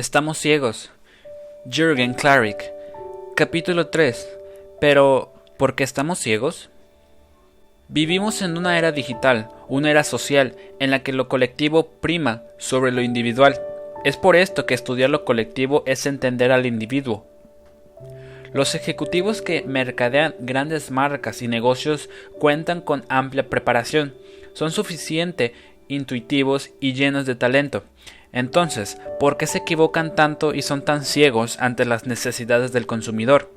Estamos ciegos. Jürgen Klarik. Capítulo 3. Pero, ¿por qué estamos ciegos? Vivimos en una era digital, una era social, en la que lo colectivo prima sobre lo individual. Es por esto que estudiar lo colectivo es entender al individuo. Los ejecutivos que mercadean grandes marcas y negocios cuentan con amplia preparación, son suficiente intuitivos y llenos de talento. Entonces, ¿por qué se equivocan tanto y son tan ciegos ante las necesidades del consumidor?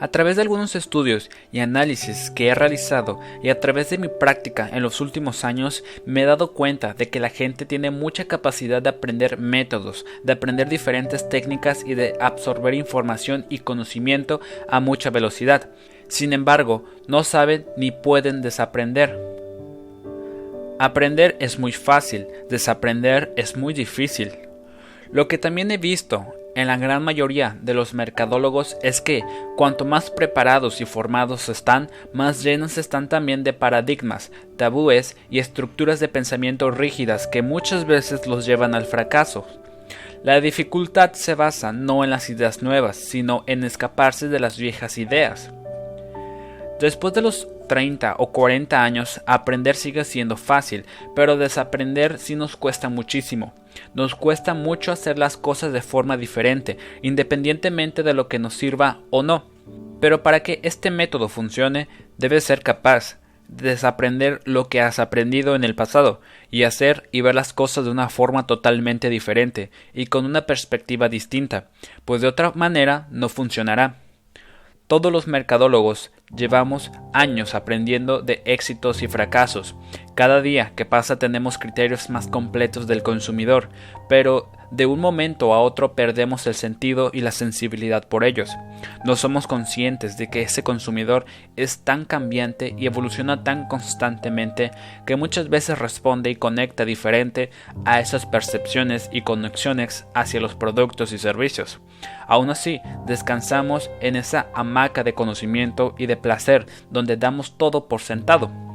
A través de algunos estudios y análisis que he realizado y a través de mi práctica en los últimos años me he dado cuenta de que la gente tiene mucha capacidad de aprender métodos, de aprender diferentes técnicas y de absorber información y conocimiento a mucha velocidad. Sin embargo, no saben ni pueden desaprender. Aprender es muy fácil, desaprender es muy difícil. Lo que también he visto en la gran mayoría de los mercadólogos es que cuanto más preparados y formados están, más llenos están también de paradigmas, tabúes y estructuras de pensamiento rígidas que muchas veces los llevan al fracaso. La dificultad se basa no en las ideas nuevas, sino en escaparse de las viejas ideas. Después de los 30 o 40 años, aprender sigue siendo fácil, pero desaprender sí nos cuesta muchísimo. Nos cuesta mucho hacer las cosas de forma diferente, independientemente de lo que nos sirva o no. Pero para que este método funcione, debes ser capaz de desaprender lo que has aprendido en el pasado y hacer y ver las cosas de una forma totalmente diferente y con una perspectiva distinta, pues de otra manera no funcionará. Todos los mercadólogos llevamos años aprendiendo de éxitos y fracasos. Cada día que pasa tenemos criterios más completos del consumidor, pero de un momento a otro perdemos el sentido y la sensibilidad por ellos. No somos conscientes de que ese consumidor es tan cambiante y evoluciona tan constantemente que muchas veces responde y conecta diferente a esas percepciones y conexiones hacia los productos y servicios. Aún así, descansamos en esa hamaca de conocimiento y de placer donde damos todo por sentado.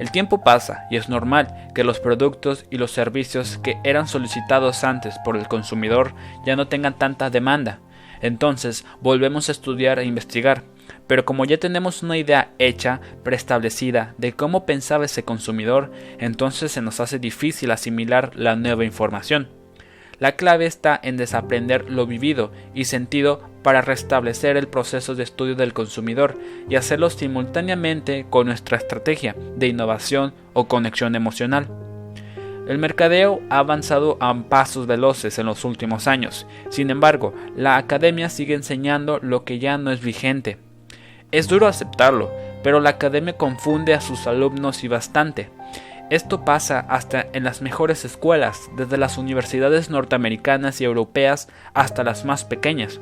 El tiempo pasa y es normal que los productos y los servicios que eran solicitados antes por el consumidor ya no tengan tanta demanda. Entonces volvemos a estudiar e investigar. Pero como ya tenemos una idea hecha, preestablecida de cómo pensaba ese consumidor, entonces se nos hace difícil asimilar la nueva información. La clave está en desaprender lo vivido y sentido para restablecer el proceso de estudio del consumidor y hacerlo simultáneamente con nuestra estrategia de innovación o conexión emocional. El mercadeo ha avanzado a pasos veloces en los últimos años, sin embargo, la academia sigue enseñando lo que ya no es vigente. Es duro aceptarlo, pero la academia confunde a sus alumnos y bastante. Esto pasa hasta en las mejores escuelas, desde las universidades norteamericanas y europeas hasta las más pequeñas.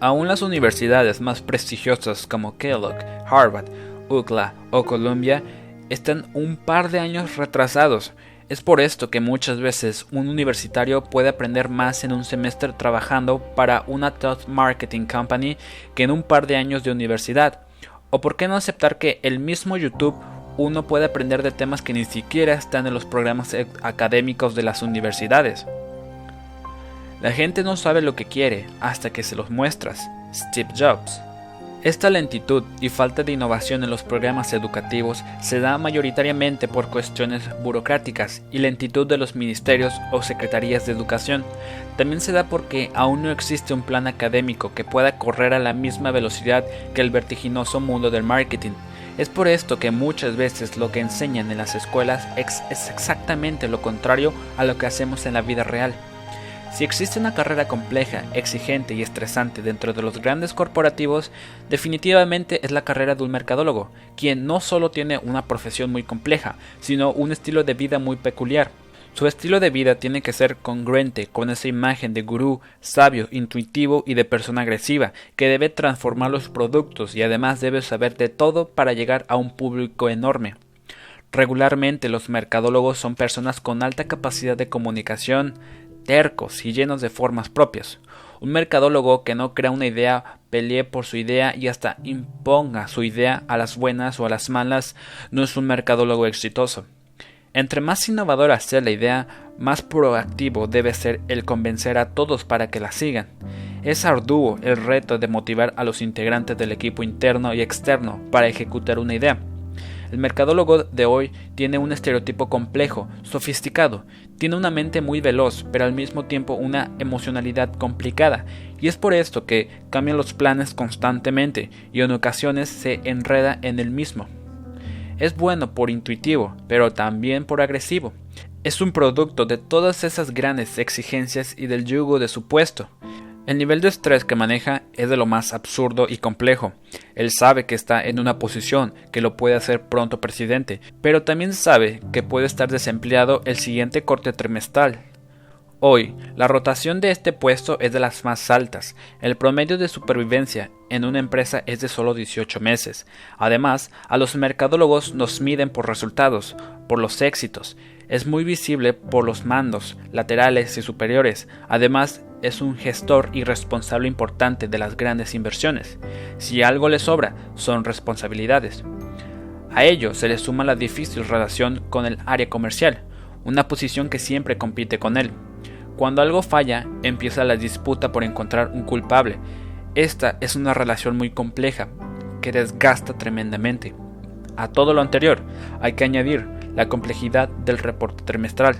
Aún las universidades más prestigiosas como Kellogg, Harvard, UCLA o Columbia están un par de años retrasados. Es por esto que muchas veces un universitario puede aprender más en un semestre trabajando para una top marketing company que en un par de años de universidad. ¿O por qué no aceptar que el mismo YouTube uno puede aprender de temas que ni siquiera están en los programas e- académicos de las universidades. La gente no sabe lo que quiere hasta que se los muestras. Steve Jobs. Esta lentitud y falta de innovación en los programas educativos se da mayoritariamente por cuestiones burocráticas y lentitud de los ministerios o secretarías de educación. También se da porque aún no existe un plan académico que pueda correr a la misma velocidad que el vertiginoso mundo del marketing es por esto que muchas veces lo que enseñan en las escuelas es, exactamente lo contrario a lo que hacemos en la vida real. Si existe una carrera compleja, exigente y estresante dentro de los grandes corporativos, definitivamente es la carrera de un mercadólogo, quien no solo tiene una profesión muy compleja, sino un estilo de vida muy peculiar. Su estilo de vida tiene que ser congruente con esa imagen de gurú, sabio, intuitivo y de persona agresiva, que debe transformar los productos y además debe saber de todo para llegar a un público enorme. Regularmente los mercadólogos son personas con alta capacidad de comunicación, tercos y llenos de formas propias. Un mercadólogo que no crea una idea, pelee por su idea y hasta imponga su idea a las buenas o a las malas no es un mercadólogo exitoso. Entre más innovadora sea la idea, más proactivo debe ser el convencer a todos para que la sigan. Es arduo el reto de motivar a los integrantes del equipo interno y externo para ejecutar una idea. El mercadólogo de hoy tiene un estereotipo complejo, sofisticado, tiene una mente muy veloz, pero al mismo tiempo una emocionalidad complicada, y es por esto que cambia los planes constantemente y en ocasiones se enreda en el mismo. Es bueno por intuitivo, pero también por agresivo. Es un producto de todas esas grandes exigencias y del yugo de su puesto. El nivel de estrés que maneja es de lo más absurdo y complejo. Él sabe que está en una posición que lo puede hacer pronto presidente, pero también sabe que puede estar desempleado el siguiente corte trimestral. Hoy, la rotación de este puesto es de las más altas. El promedio de supervivencia en una empresa es de solo 18 meses. Además, a los mercadólogos nos miden por resultados, por los éxitos. Es muy visible por los mandos, laterales y superiores. Además, es un gestor y responsable importante de las grandes inversiones. Si algo le sobra, son responsabilidades. A ello se le suma la difícil relación con el área comercial, una posición que siempre compite con él. Cuando algo falla, empieza la disputa por encontrar un culpable. Esta es una relación muy compleja, que desgasta tremendamente. A todo lo anterior, hay que añadir la complejidad del reporte trimestral,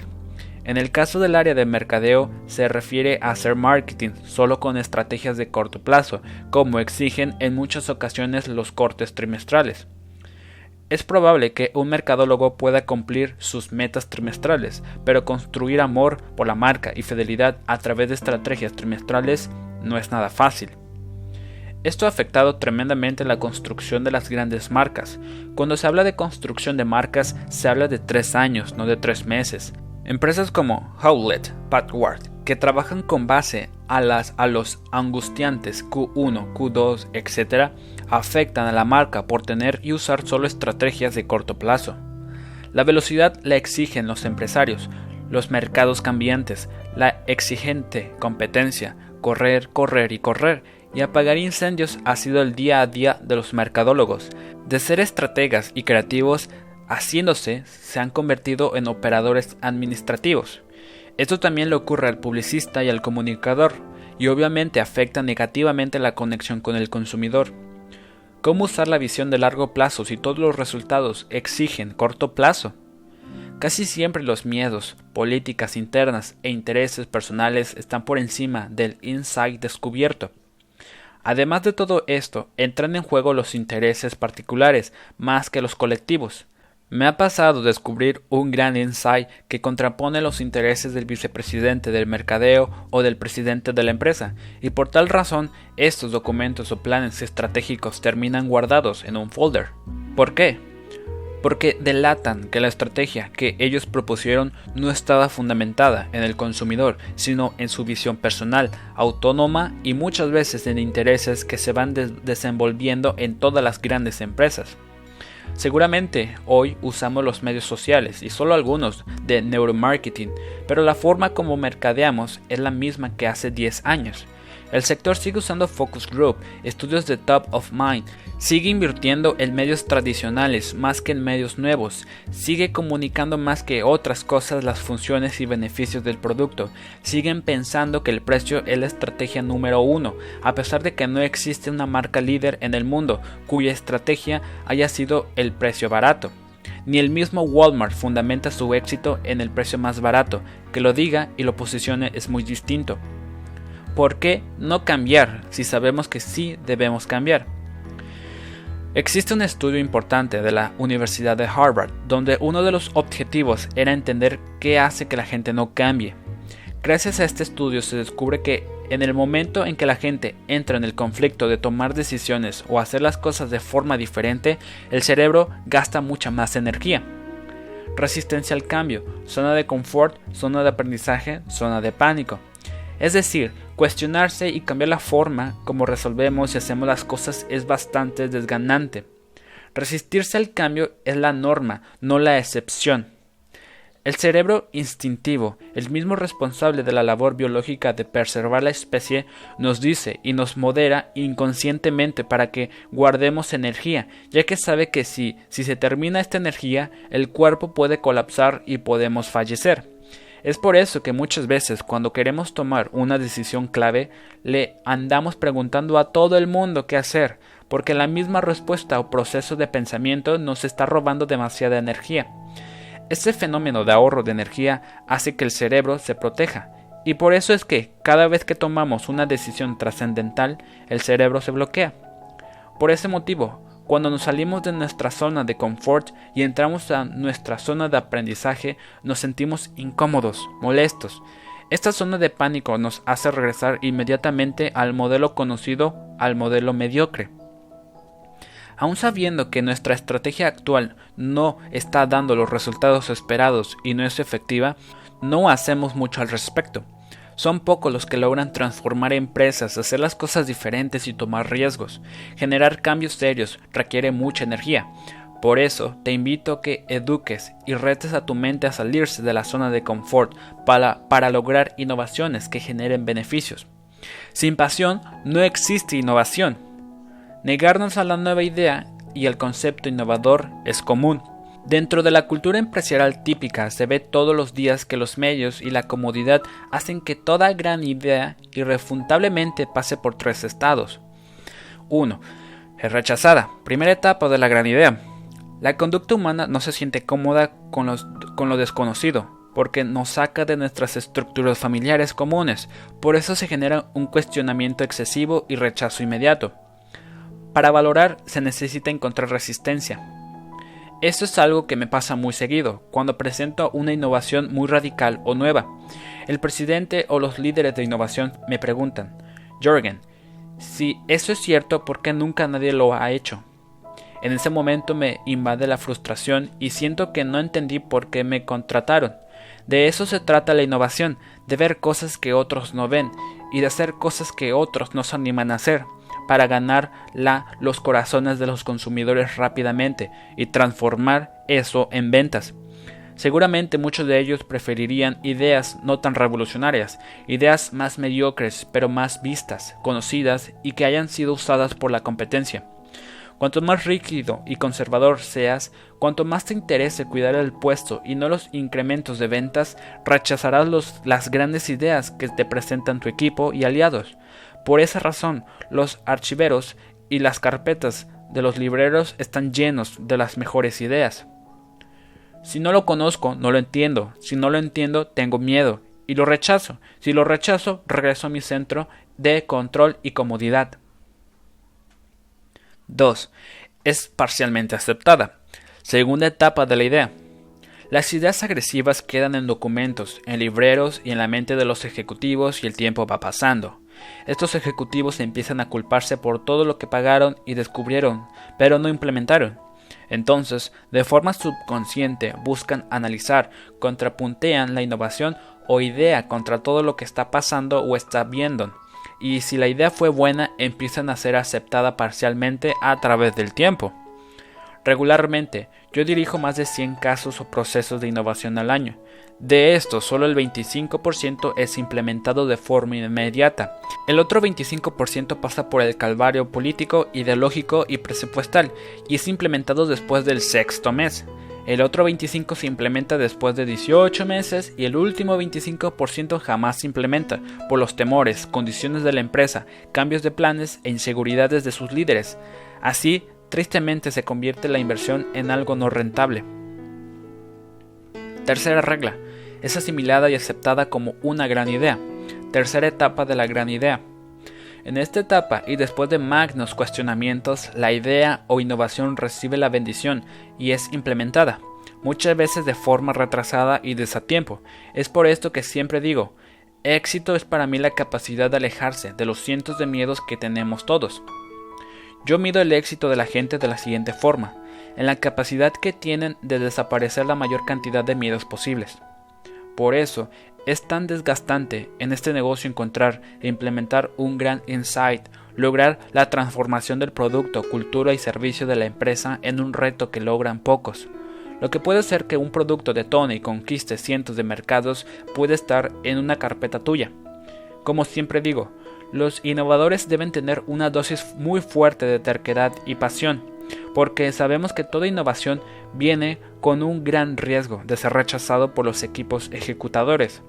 en el caso del área de mercadeo se refiere a hacer marketing solo con estrategias de corto plazo, como exigen en muchas ocasiones los cortes trimestrales. Es probable que un mercadólogo pueda cumplir sus metas trimestrales, pero construir amor por la marca y fidelidad a través de estrategias trimestrales no es nada fácil. Esto ha afectado tremendamente la construcción de las grandes marcas. Cuando se habla de construcción de marcas, se habla de tres años, no de tres meses. Empresas como Howlett Packard, que trabajan con base a, las, a los angustiantes Q1, Q2, etc., afectan a la marca por tener y usar solo estrategias de corto plazo. La velocidad la exigen los empresarios, los mercados cambiantes, la exigente competencia, correr, correr y correr, y apagar incendios ha sido el día a día de los mercadólogos. De ser estrategas y creativos haciéndose, se han convertido en operadores administrativos. Esto también le ocurre al publicista y al comunicador, y obviamente afecta negativamente la conexión con el consumidor. ¿Cómo usar la visión de largo plazo si todos los resultados exigen corto plazo? Casi siempre los miedos, políticas internas e intereses personales están por encima del insight descubierto. Además de todo esto, entran en juego los intereses particulares más que los colectivos. Me ha pasado descubrir un gran insight que contrapone los intereses del vicepresidente del mercadeo o del presidente de la empresa, y por tal razón estos documentos o planes estratégicos terminan guardados en un folder. ¿Por qué? Porque delatan que la estrategia que ellos propusieron no estaba fundamentada en el consumidor, sino en su visión personal, autónoma y muchas veces en intereses que se van desenvolviendo en todas las grandes empresas. Seguramente hoy usamos los medios sociales y solo algunos de neuromarketing, pero la forma como mercadeamos es la misma que hace 10 años. El sector sigue usando focus group, estudios de top of mind, sigue invirtiendo en medios tradicionales más que en medios nuevos, sigue comunicando más que otras cosas las funciones y beneficios del producto, siguen pensando que el precio es la estrategia número uno, a pesar de que no existe una marca líder en el mundo cuya estrategia haya sido el precio barato. Ni el mismo Walmart fundamenta su éxito en el precio más barato, que lo diga y lo posicione es muy distinto. ¿Por qué no cambiar si sabemos que sí debemos cambiar? Existe un estudio importante de la Universidad de Harvard donde uno de los objetivos era entender qué hace que la gente no cambie. Gracias a este estudio se descubre que en el momento en que la gente entra en el conflicto de tomar decisiones o hacer las cosas de forma diferente, el cerebro gasta mucha más energía. Resistencia al cambio, zona de confort, zona de aprendizaje, zona de pánico. Es decir, cuestionarse y cambiar la forma como resolvemos y hacemos las cosas es bastante desganante. Resistirse al cambio es la norma, no la excepción. El cerebro instintivo, el mismo responsable de la labor biológica de preservar la especie, nos dice y nos modera inconscientemente para que guardemos energía, ya que sabe que si, si se termina esta energía, el cuerpo puede colapsar y podemos fallecer. Es por eso que muchas veces cuando queremos tomar una decisión clave, le andamos preguntando a todo el mundo qué hacer, porque la misma respuesta o proceso de pensamiento nos está robando demasiada energía. Este fenómeno de ahorro de energía hace que el cerebro se proteja, y por eso es que cada vez que tomamos una decisión trascendental, el cerebro se bloquea. Por ese motivo, cuando nos salimos de nuestra zona de confort y entramos a nuestra zona de aprendizaje, nos sentimos incómodos, molestos. Esta zona de pánico nos hace regresar inmediatamente al modelo conocido, al modelo mediocre. Aun sabiendo que nuestra estrategia actual no está dando los resultados esperados y no es efectiva, no hacemos mucho al respecto. Son pocos los que logran transformar empresas, hacer las cosas diferentes y tomar riesgos. Generar cambios serios requiere mucha energía. Por eso te invito a que eduques y retes a tu mente a salirse de la zona de confort para, para lograr innovaciones que generen beneficios. Sin pasión no existe innovación. Negarnos a la nueva idea y el concepto innovador es común. Dentro de la cultura empresarial típica se ve todos los días que los medios y la comodidad hacen que toda gran idea irrefutablemente pase por tres estados. 1. Es rechazada. Primera etapa de la gran idea. La conducta humana no se siente cómoda con, con lo desconocido, porque nos saca de nuestras estructuras familiares comunes. Por eso se genera un cuestionamiento excesivo y rechazo inmediato. Para valorar se necesita encontrar resistencia. Esto es algo que me pasa muy seguido, cuando presento una innovación muy radical o nueva. El presidente o los líderes de innovación me preguntan, Jorgen, si eso es cierto, ¿por qué nunca nadie lo ha hecho? En ese momento me invade la frustración y siento que no entendí por qué me contrataron. De eso se trata la innovación, de ver cosas que otros no ven y de hacer cosas que otros no se animan a hacer para ganar los corazones de los consumidores rápidamente y transformar eso en ventas. Seguramente muchos de ellos preferirían ideas no tan revolucionarias, ideas más mediocres pero más vistas, conocidas y que hayan sido usadas por la competencia. Cuanto más rígido y conservador seas, cuanto más te interese cuidar el puesto y no los incrementos de ventas, rechazarás las grandes ideas que te presentan tu equipo y aliados. Por esa razón, los archiveros y las carpetas de los libreros están llenos de las mejores ideas. Si no lo conozco, no lo entiendo. Si no lo entiendo, tengo miedo y lo rechazo. Si lo rechazo, regreso a mi centro de control y comodidad. 2. Es parcialmente aceptada. Segunda etapa de la idea. Las ideas agresivas quedan en documentos, en libreros y en la mente de los ejecutivos y el tiempo va pasando. Estos ejecutivos empiezan a culparse por todo lo que pagaron y descubrieron, pero no implementaron. Entonces, de forma subconsciente, buscan analizar, contrapuntean la innovación o idea contra todo lo que está pasando o está viendo. Y si la idea fue buena, empiezan a ser aceptada parcialmente a través del tiempo. Regularmente, yo dirijo más de 100 casos o procesos de innovación al año. De estos, solo el 25% es implementado de forma inmediata. El otro 25% pasa por el calvario político, ideológico y presupuestal y es implementado después del sexto mes. El otro 25% se implementa después de 18 meses y el último 25% jamás se implementa por los temores, condiciones de la empresa, cambios de planes e inseguridades de sus líderes. Así, tristemente se convierte la inversión en algo no rentable. Tercera regla. Es asimilada y aceptada como una gran idea. Tercera etapa de la gran idea. En esta etapa y después de magnos cuestionamientos, la idea o innovación recibe la bendición y es implementada, muchas veces de forma retrasada y desatiempo. Es por esto que siempre digo, éxito es para mí la capacidad de alejarse de los cientos de miedos que tenemos todos. Yo mido el éxito de la gente de la siguiente forma, en la capacidad que tienen de desaparecer la mayor cantidad de miedos posibles. Por eso, es tan desgastante en este negocio encontrar e implementar un gran insight, lograr la transformación del producto, cultura y servicio de la empresa en un reto que logran pocos. Lo que puede ser que un producto detone y conquiste cientos de mercados puede estar en una carpeta tuya. Como siempre digo, los innovadores deben tener una dosis muy fuerte de terquedad y pasión, porque sabemos que toda innovación viene con un gran riesgo de ser rechazado por los equipos ejecutadores.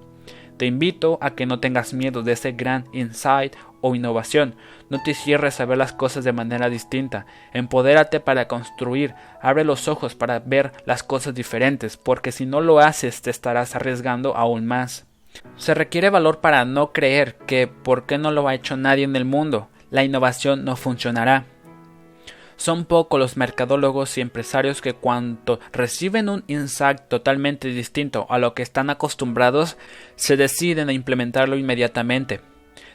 Te invito a que no tengas miedo de ese gran insight o innovación. No te cierres a ver las cosas de manera distinta. Empodérate para construir. Abre los ojos para ver las cosas diferentes, porque si no lo haces te estarás arriesgando aún más. Se requiere valor para no creer que por qué no lo ha hecho nadie en el mundo, la innovación no funcionará. Son pocos los mercadólogos y empresarios que cuando reciben un insight totalmente distinto a lo que están acostumbrados, se deciden a implementarlo inmediatamente.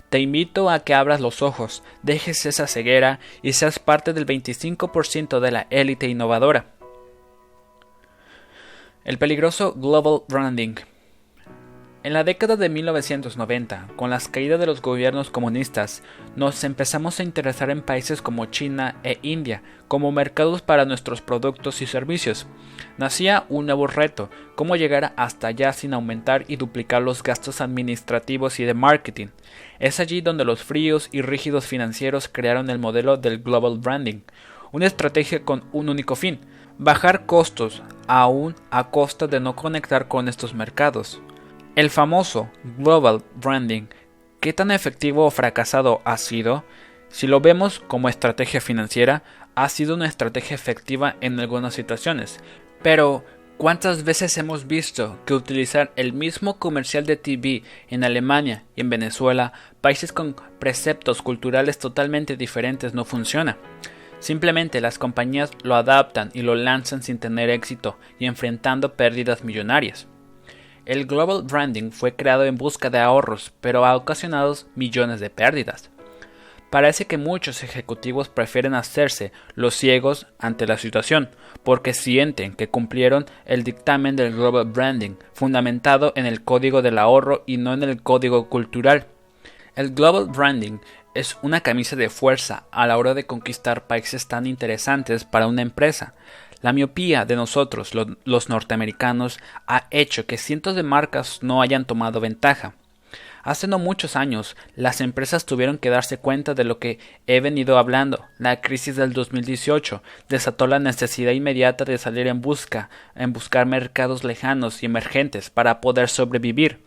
Te invito a que abras los ojos, dejes esa ceguera y seas parte del 25% de la élite innovadora. El peligroso Global Branding en la década de 1990, con las caídas de los gobiernos comunistas, nos empezamos a interesar en países como China e India como mercados para nuestros productos y servicios. Nacía un nuevo reto, cómo llegar hasta allá sin aumentar y duplicar los gastos administrativos y de marketing. Es allí donde los fríos y rígidos financieros crearon el modelo del Global Branding, una estrategia con un único fin, bajar costos, aún a costa de no conectar con estos mercados. El famoso Global Branding, ¿qué tan efectivo o fracasado ha sido? Si lo vemos como estrategia financiera, ha sido una estrategia efectiva en algunas situaciones, pero ¿cuántas veces hemos visto que utilizar el mismo comercial de TV en Alemania y en Venezuela, países con preceptos culturales totalmente diferentes, no funciona? Simplemente las compañías lo adaptan y lo lanzan sin tener éxito y enfrentando pérdidas millonarias. El Global Branding fue creado en busca de ahorros, pero ha ocasionado millones de pérdidas. Parece que muchos ejecutivos prefieren hacerse los ciegos ante la situación, porque sienten que cumplieron el dictamen del Global Branding, fundamentado en el código del ahorro y no en el código cultural. El Global Branding es una camisa de fuerza a la hora de conquistar países tan interesantes para una empresa. La miopía de nosotros, los norteamericanos, ha hecho que cientos de marcas no hayan tomado ventaja. Hace no muchos años, las empresas tuvieron que darse cuenta de lo que he venido hablando. La crisis del 2018 desató la necesidad inmediata de salir en busca, en buscar mercados lejanos y emergentes para poder sobrevivir.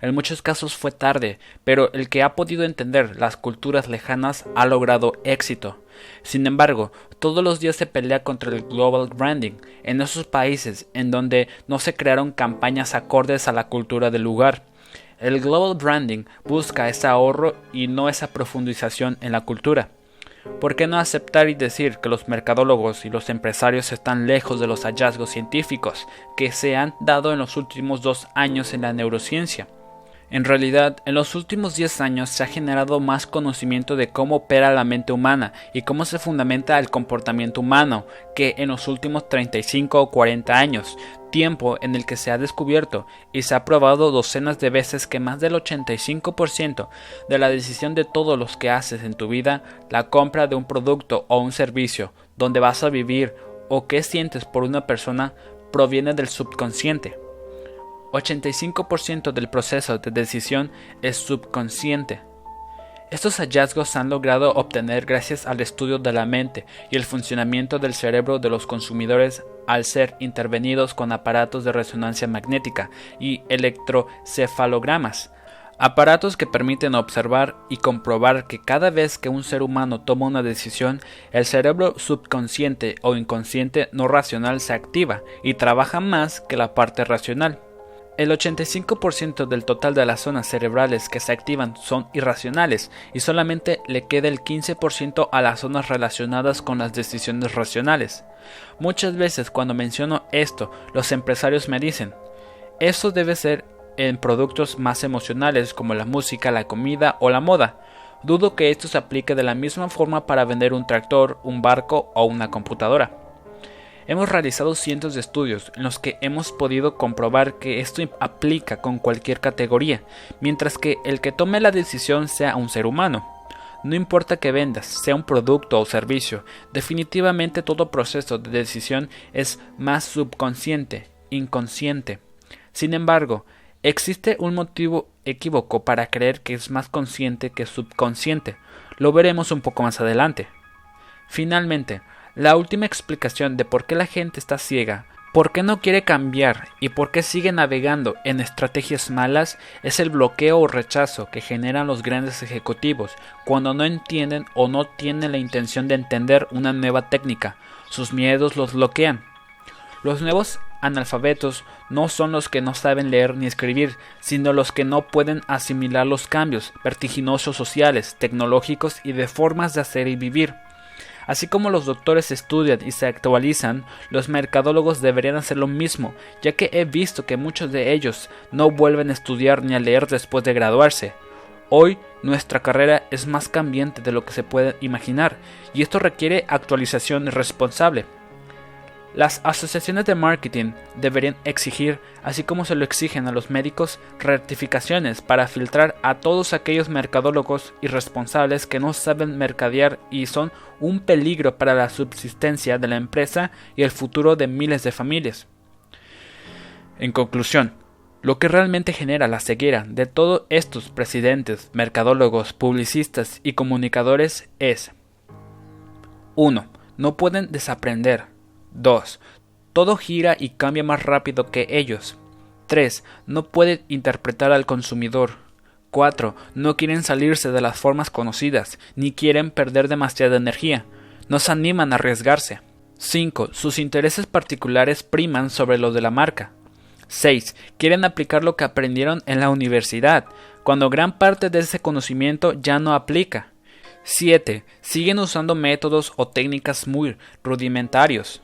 En muchos casos fue tarde, pero el que ha podido entender las culturas lejanas ha logrado éxito. Sin embargo, todos los días se pelea contra el global branding en esos países en donde no se crearon campañas acordes a la cultura del lugar. El global branding busca ese ahorro y no esa profundización en la cultura. ¿Por qué no aceptar y decir que los mercadólogos y los empresarios están lejos de los hallazgos científicos que se han dado en los últimos dos años en la neurociencia? En realidad, en los últimos 10 años se ha generado más conocimiento de cómo opera la mente humana y cómo se fundamenta el comportamiento humano que en los últimos 35 o 40 años, tiempo en el que se ha descubierto y se ha probado docenas de veces que más del 85% de la decisión de todos los que haces en tu vida, la compra de un producto o un servicio, donde vas a vivir o qué sientes por una persona, proviene del subconsciente. 85% del proceso de decisión es subconsciente. Estos hallazgos se han logrado obtener gracias al estudio de la mente y el funcionamiento del cerebro de los consumidores al ser intervenidos con aparatos de resonancia magnética y electrocefalogramas, aparatos que permiten observar y comprobar que cada vez que un ser humano toma una decisión, el cerebro subconsciente o inconsciente no racional se activa y trabaja más que la parte racional. El 85% del total de las zonas cerebrales que se activan son irracionales y solamente le queda el 15% a las zonas relacionadas con las decisiones racionales. Muchas veces cuando menciono esto, los empresarios me dicen, eso debe ser en productos más emocionales como la música, la comida o la moda. Dudo que esto se aplique de la misma forma para vender un tractor, un barco o una computadora. Hemos realizado cientos de estudios en los que hemos podido comprobar que esto aplica con cualquier categoría, mientras que el que tome la decisión sea un ser humano. No importa que vendas, sea un producto o servicio, definitivamente todo proceso de decisión es más subconsciente, inconsciente. Sin embargo, existe un motivo equívoco para creer que es más consciente que subconsciente. Lo veremos un poco más adelante. Finalmente, la última explicación de por qué la gente está ciega ¿Por qué no quiere cambiar y por qué sigue navegando en estrategias malas? Es el bloqueo o rechazo que generan los grandes ejecutivos cuando no entienden o no tienen la intención de entender una nueva técnica. Sus miedos los bloquean. Los nuevos analfabetos no son los que no saben leer ni escribir, sino los que no pueden asimilar los cambios vertiginosos sociales, tecnológicos y de formas de hacer y vivir. Así como los doctores estudian y se actualizan, los mercadólogos deberían hacer lo mismo, ya que he visto que muchos de ellos no vuelven a estudiar ni a leer después de graduarse. Hoy nuestra carrera es más cambiante de lo que se puede imaginar, y esto requiere actualización responsable. Las asociaciones de marketing deberían exigir, así como se lo exigen a los médicos, rectificaciones para filtrar a todos aquellos mercadólogos irresponsables que no saben mercadear y son un peligro para la subsistencia de la empresa y el futuro de miles de familias. En conclusión, lo que realmente genera la ceguera de todos estos presidentes, mercadólogos, publicistas y comunicadores es 1. No pueden desaprender 2. Todo gira y cambia más rápido que ellos. 3. No pueden interpretar al consumidor. 4. No quieren salirse de las formas conocidas, ni quieren perder demasiada energía. No se animan a arriesgarse. 5. Sus intereses particulares priman sobre los de la marca. 6. Quieren aplicar lo que aprendieron en la universidad, cuando gran parte de ese conocimiento ya no aplica. 7. Siguen usando métodos o técnicas muy rudimentarios.